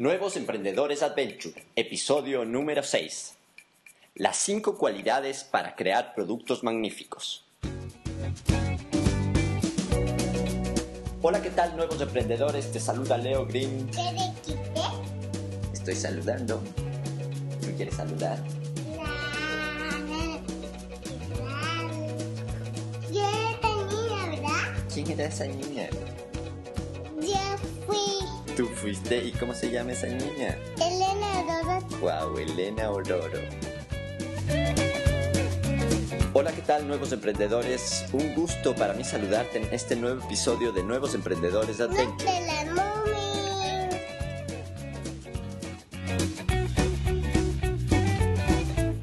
Nuevos Emprendedores Adventure, episodio número 6. Las 5 cualidades para crear productos magníficos. Hola, ¿qué tal nuevos emprendedores? Te saluda Leo Green. Estoy saludando. ¿Tú quieres saludar? Yo era niña, ¿verdad? ¿Quién era esa niña? Yo fui Tú fuiste y ¿cómo se llama esa niña? Elena Dorothy. Wow, Elena Ororo. Hola, ¿qué tal nuevos emprendedores? Un gusto para mí saludarte en este nuevo episodio de Nuevos Emprendedores mami.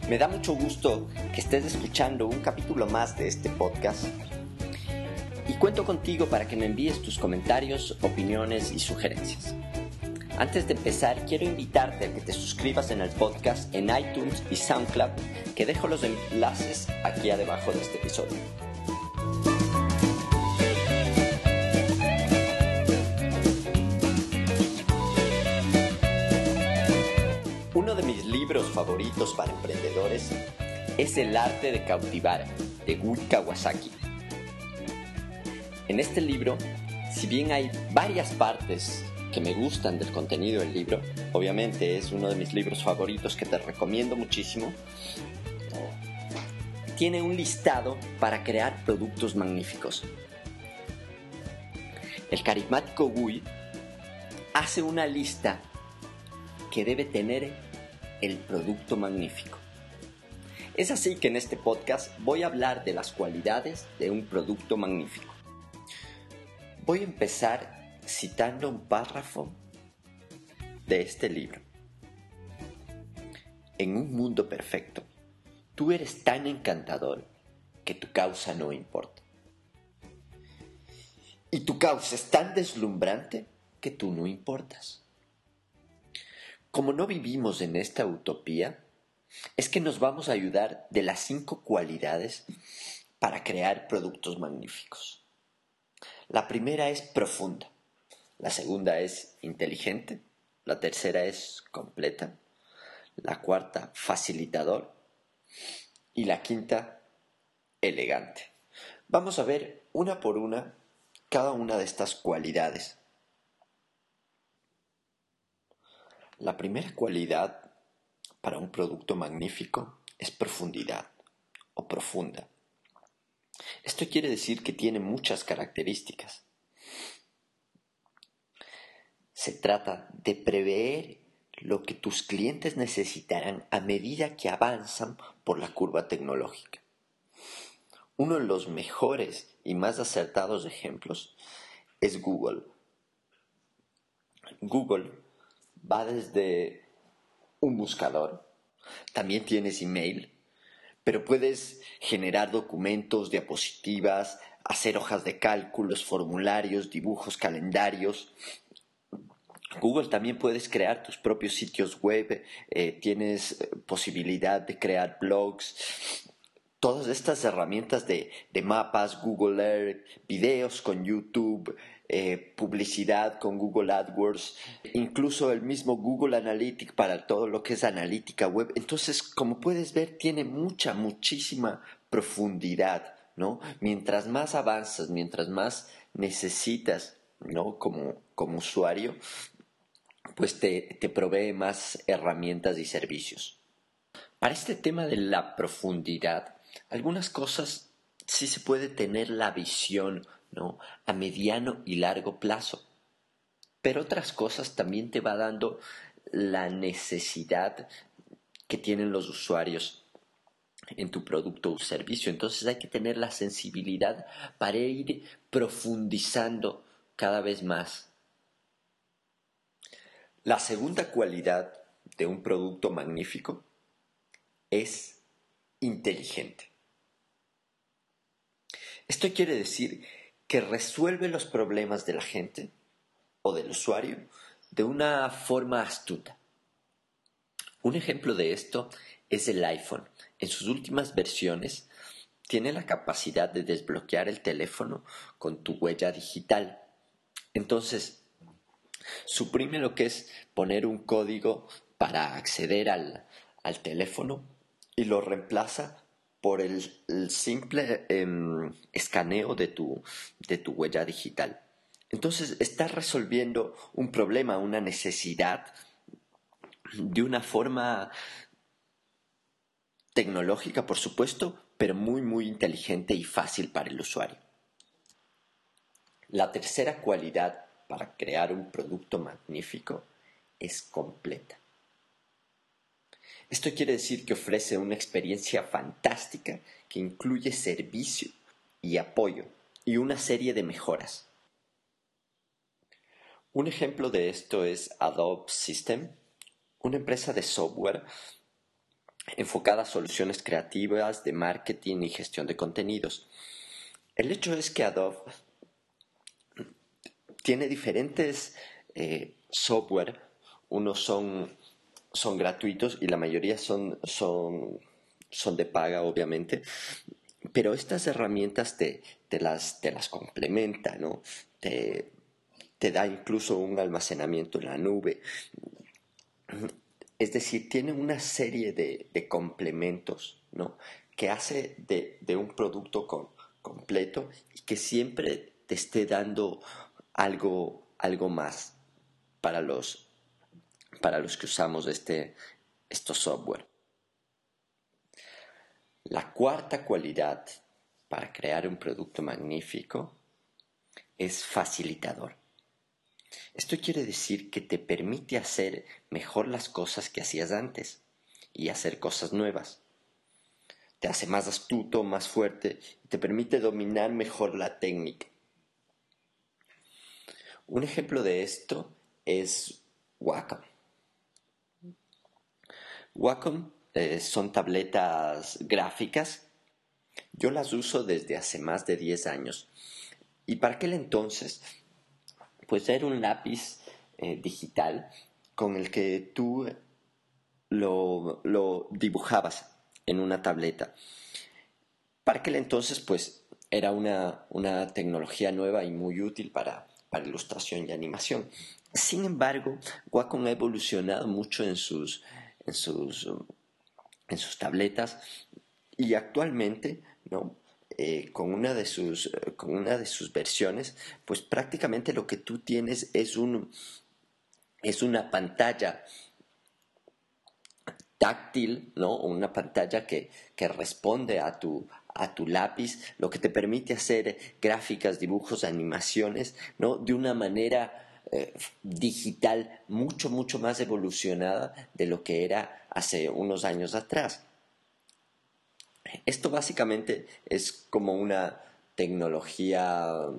Me da mucho gusto que estés escuchando un capítulo más de este podcast. Y cuento contigo para que me envíes tus comentarios, opiniones y sugerencias. Antes de empezar, quiero invitarte a que te suscribas en el podcast en iTunes y SoundCloud, que dejo los enlaces aquí abajo de este episodio. Uno de mis libros favoritos para emprendedores es El arte de cautivar de Gui Kawasaki. En este libro, si bien hay varias partes que me gustan del contenido del libro, obviamente es uno de mis libros favoritos que te recomiendo muchísimo, tiene un listado para crear productos magníficos. El carismático Gui hace una lista que debe tener el producto magnífico. Es así que en este podcast voy a hablar de las cualidades de un producto magnífico. Voy a empezar citando un párrafo de este libro. En un mundo perfecto, tú eres tan encantador que tu causa no importa. Y tu causa es tan deslumbrante que tú no importas. Como no vivimos en esta utopía, es que nos vamos a ayudar de las cinco cualidades para crear productos magníficos. La primera es profunda, la segunda es inteligente, la tercera es completa, la cuarta facilitador y la quinta elegante. Vamos a ver una por una cada una de estas cualidades. La primera cualidad para un producto magnífico es profundidad o profunda. Esto quiere decir que tiene muchas características. Se trata de prever lo que tus clientes necesitarán a medida que avanzan por la curva tecnológica. Uno de los mejores y más acertados ejemplos es Google. Google va desde un buscador, también tienes email, pero puedes generar documentos, diapositivas, hacer hojas de cálculos, formularios, dibujos, calendarios. Google también puedes crear tus propios sitios web, eh, tienes eh, posibilidad de crear blogs, todas estas herramientas de, de mapas, Google Earth, videos con YouTube, eh, publicidad con Google AdWords, incluso el mismo Google Analytics para todo lo que es analítica web. Entonces, como puedes ver, tiene mucha, muchísima profundidad, ¿no? Mientras más avanzas, mientras más necesitas, ¿no? Como, como usuario, pues te, te provee más herramientas y servicios. Para este tema de la profundidad, algunas cosas sí se puede tener la visión a mediano y largo plazo. Pero otras cosas también te va dando la necesidad que tienen los usuarios en tu producto o servicio. Entonces hay que tener la sensibilidad para ir profundizando cada vez más. La segunda cualidad de un producto magnífico es inteligente. Esto quiere decir que resuelve los problemas de la gente o del usuario de una forma astuta. Un ejemplo de esto es el iPhone. En sus últimas versiones tiene la capacidad de desbloquear el teléfono con tu huella digital. Entonces, Suprime lo que es poner un código para acceder al, al teléfono y lo reemplaza por el, simple em, escaneo de tu, de tu huella digital. Entonces estás resolviendo un problema, una necesidad de una forma tecnológica, por supuesto, pero muy, muy inteligente y fácil para el usuario. La tercera cualidad para crear un producto magnífico es completa. Esto quiere decir que ofrece una experiencia fantástica que incluye servicio y apoyo y una serie de mejoras. Un ejemplo de esto es Adobe System, una empresa de software enfocada a soluciones creativas de marketing y gestión de contenidos. El hecho es que Adobe tiene diferentes eh, software, unos son son gratuitos y la mayoría son, son, son de paga, obviamente. Pero estas herramientas te, te, las, te las complementa, ¿no? Te, te da incluso un almacenamiento en la nube. Es decir, tiene una serie de, de complementos, ¿no? Que hace de, de un producto completo y que siempre te esté dando algo, algo más para los, para los que usamos este, software. La cuarta cualidad para crear un producto magnífico es facilitador. Esto quiere decir que te permite hacer mejor las cosas que hacías antes y hacer cosas nuevas. Te hace más astuto, más fuerte y te permite dominar mejor la técnica. Un ejemplo de esto es Wacom. Wacom eh, son tabletas gráficas. Yo las uso desde hace más de 10 años. Y para aquel entonces, pues era un lápiz eh, digital con el que tú lo, dibujabas en una tableta. Para aquel entonces, pues era una, una tecnología nueva y muy útil para, para ilustración y animación. Sin embargo, Wacom ha evolucionado mucho en sus, en sus, en sus tabletas y actualmente, ¿no? Eh, con, una de sus, con una de sus versiones, pues prácticamente lo que tú tienes es, un, es una pantalla táctil, ¿no? Una pantalla que, que responde a tu, a tu lápiz, lo que te permite hacer gráficas, dibujos, animaciones, ¿no? De una manera eh, digital mucho, mucho más evolucionada de lo que era hace unos años atrás. Esto básicamente es como una tecnología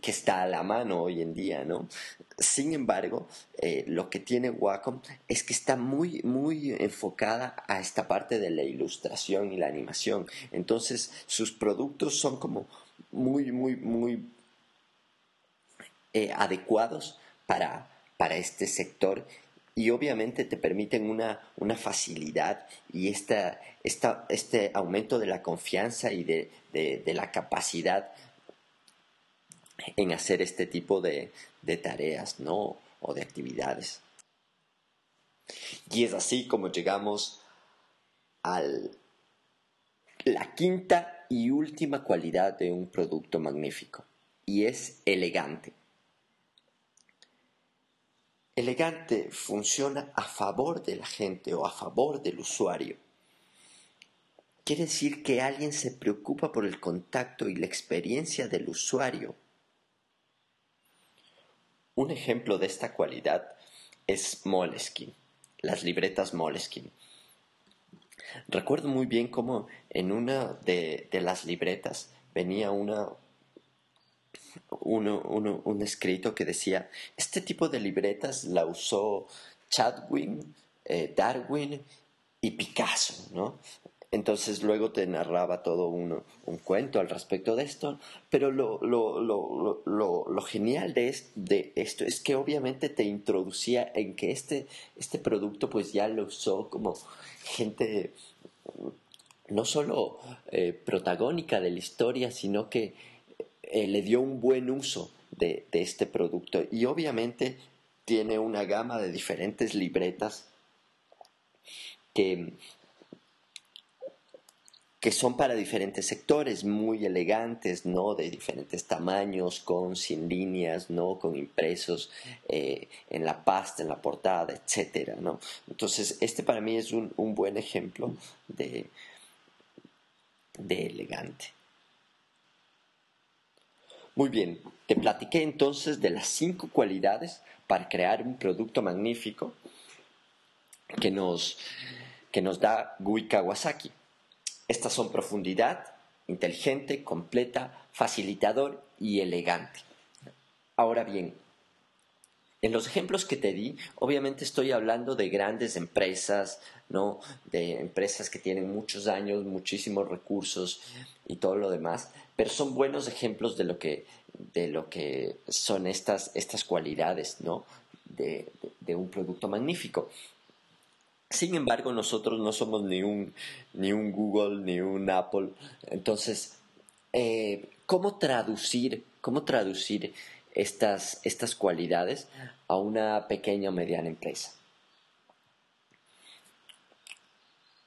que está a la mano hoy en día, ¿no? Sin embargo, eh, lo que tiene Wacom es que está muy, muy enfocada a esta parte de la ilustración y la animación. Entonces, sus productos son como muy, muy, muy eh, adecuados para, para este sector y obviamente te permiten una, una facilidad y esta, esta, este aumento de la confianza y de, de, la capacidad en hacer este tipo de, de tareas ¿no? o de actividades. Y es así como llegamos a la quinta y última cualidad de un producto magnífico y es elegante. Elegante funciona a favor de la gente o a favor del usuario. Quiere decir que alguien se preocupa por el contacto y la experiencia del usuario. Un ejemplo de esta cualidad es Moleskine, las libretas Moleskine. Recuerdo muy bien cómo en una de, de las libretas venía una, un escrito que decía, este tipo de libretas la usó Chadwin, eh, Darwin y Picasso, ¿no? Entonces luego te narraba todo un, cuento al respecto de esto, pero lo, lo, genial de, de, esto es que obviamente te introducía en que este, este producto pues ya lo usó como gente no solo eh, protagónica de la historia, sino que eh, le dio un buen uso de, este producto y obviamente tiene una gama de diferentes libretas que, que son para diferentes sectores, muy elegantes, ¿no? De diferentes tamaños, con sin líneas, ¿no? Con impresos eh, en la pasta, en la portada, etcétera, ¿no? Entonces, este para mí es un, un buen ejemplo de, de elegante. Muy bien, te platiqué entonces de las cinco cualidades para crear un producto magnífico que nos, que nos da Gui Kawasaki. Estas son profundidad, inteligente, completa, facilitador y elegante. Ahora bien, en los ejemplos que te di, obviamente estoy hablando de grandes empresas, ¿no? De empresas que tienen muchos años, muchísimos recursos y todo lo demás, pero son buenos ejemplos de lo que, de lo que son estas, estas cualidades, ¿no? De, un producto magnífico. Sin embargo, nosotros no somos ni un, ni un Google, ni un Apple. Entonces, eh, ¿cómo traducir, cómo traducir estas, estas cualidades a una pequeña o mediana empresa?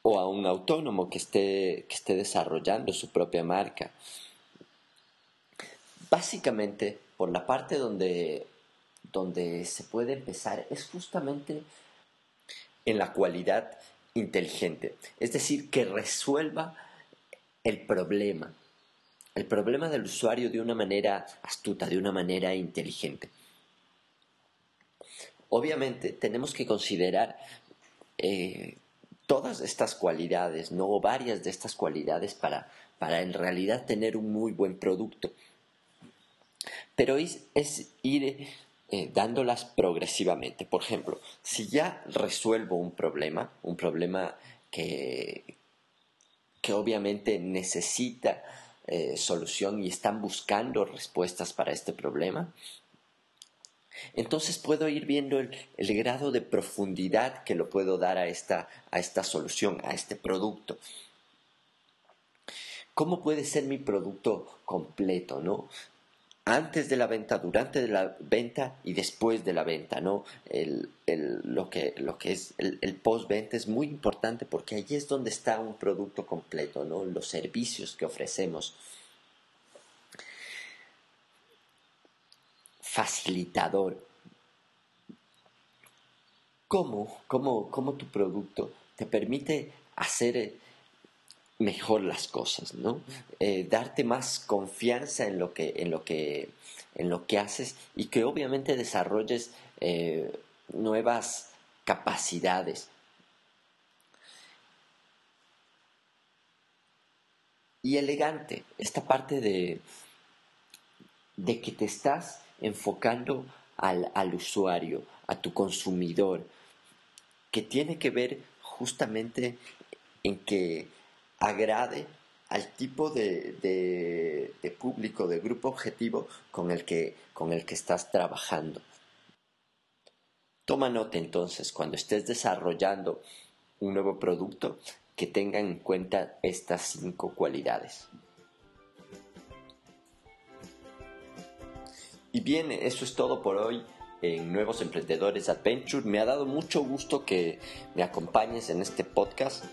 o a un autónomo que esté, que esté desarrollando su propia marca. Básicamente, por la parte donde, donde se puede empezar es justamente en la cualidad inteligente, es decir, que resuelva el problema, el problema del usuario de una manera astuta, de una manera inteligente. Obviamente tenemos que considerar eh, todas estas cualidades, no varias de estas cualidades para, para en realidad tener un muy buen producto. Pero es, ir eh, dándolas progresivamente. Por ejemplo, si ya resuelvo un problema, un problema que, que obviamente necesita eh, solución y están buscando respuestas para este problema, entonces puedo ir viendo el, grado de profundidad que lo puedo dar a esta, a esta solución, a este producto. ¿Cómo puede ser mi producto completo, no? Antes de la venta, durante la venta y después de la venta, ¿no? El, lo, que, lo que es el, el post-venta es muy importante porque allí es donde está un producto completo, ¿no? Los servicios que ofrecemos. facilitador. ¿Cómo, cómo, cómo tu producto te permite hacer eh, mejor las cosas, ¿no? Eh, darte más confianza en lo que, en lo que, en lo que haces y que obviamente desarrolles eh, nuevas capacidades. Y elegante, esta parte de, de que te estás enfocando al, al usuario, a tu consumidor, que tiene que ver justamente en que agrade al tipo de, público, de grupo objetivo con el, que, con el que estás trabajando. Toma nota entonces cuando estés desarrollando un nuevo producto que tenga en cuenta estas cinco cualidades. Y bien, eso es todo por hoy en Nuevos Emprendedores Adventure. Me ha dado mucho gusto que me acompañes en este podcast.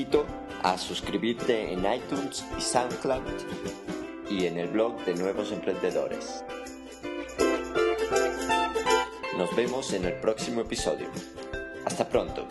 Invito a suscribirte en iTunes y SoundCloud y en el blog de Nuevos Emprendedores. Nos vemos en el próximo episodio. Hasta pronto.